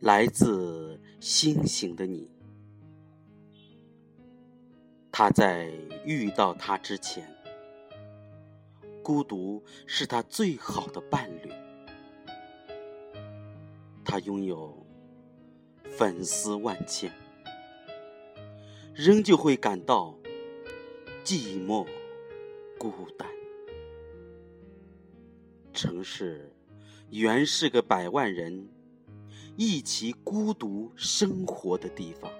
来自星星的你。他在遇到他之前，孤独是他最好的伴侣。他拥有粉丝万千，仍旧会感到寂寞、孤单。城市原是个百万人一起孤独生活的地方。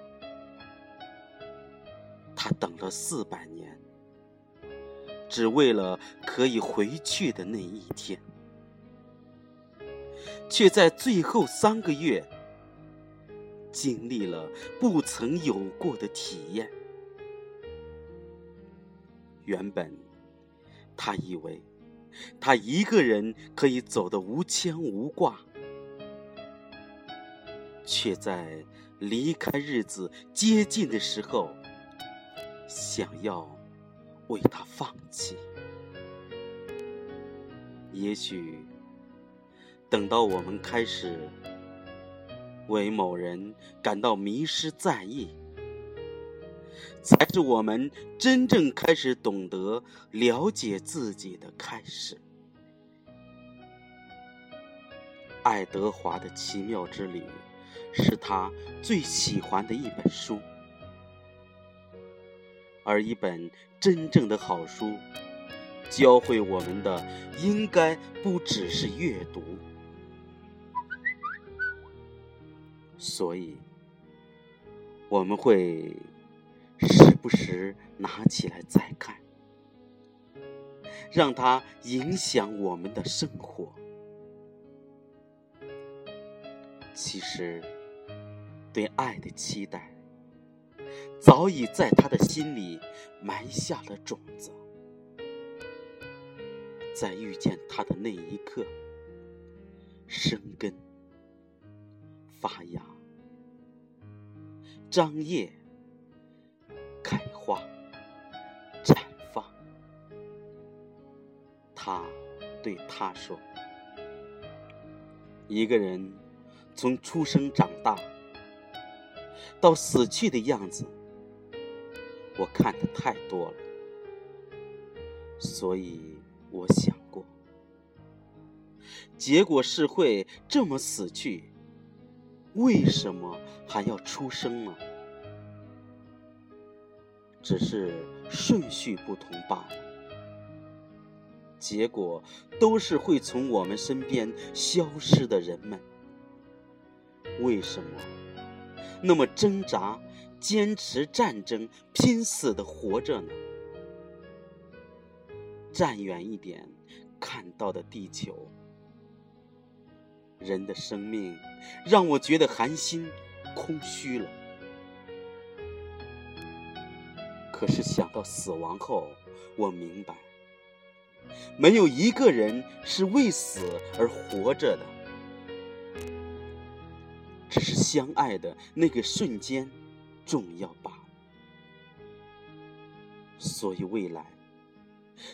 他等了四百年，只为了可以回去的那一天，却在最后三个月经历了不曾有过的体验。原本，他以为他一个人可以走得无牵无挂，却在离开日子接近的时候。想要为他放弃，也许等到我们开始为某人感到迷失在意，才是我们真正开始懂得了解自己的开始。爱德华的奇妙之旅是他最喜欢的一本书。而一本真正的好书，教会我们的应该不只是阅读。所以，我们会时不时拿起来再看，让它影响我们的生活。其实，对爱的期待。早已在他的心里埋下了种子，在遇见他的那一刻，生根、发芽、张叶、开花、绽放。他对他说：“一个人从出生长大到死去的样子。”我看的太多了，所以我想过，结果是会这么死去，为什么还要出生呢？只是顺序不同罢了。结果都是会从我们身边消失的人们，为什么那么挣扎？坚持战争，拼死的活着呢。站远一点，看到的地球，人的生命让我觉得寒心、空虚了。可是想到死亡后，我明白，没有一个人是为死而活着的，只是相爱的那个瞬间。重要罢了，所以未来，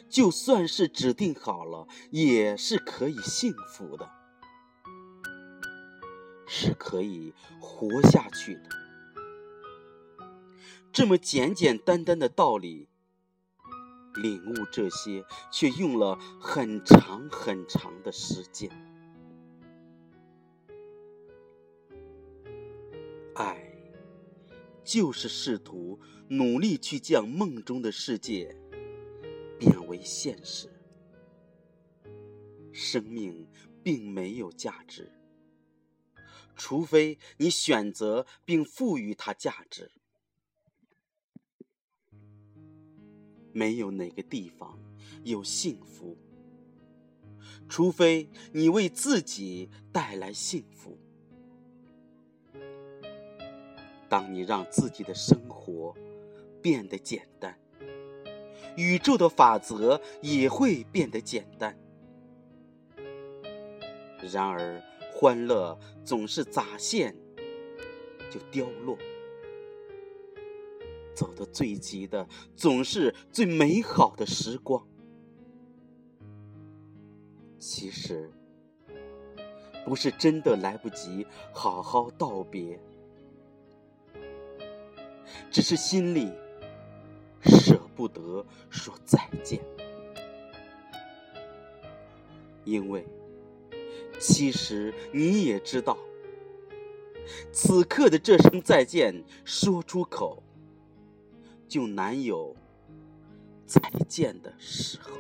就算是指定好了，也是可以幸福的，是可以活下去的。这么简简单单的道理，领悟这些却用了很长很长的时间。就是试图努力去将梦中的世界变为现实。生命并没有价值，除非你选择并赋予它价值。没有哪个地方有幸福，除非你为自己带来幸福。当你让自己的生活变得简单，宇宙的法则也会变得简单。然而，欢乐总是乍现就凋落，走得最急的总是最美好的时光。其实，不是真的来不及好好道别，只是心里舍不得说再见。因为，其实你也知道，此刻的这声再见说出口，就难有再见的时候。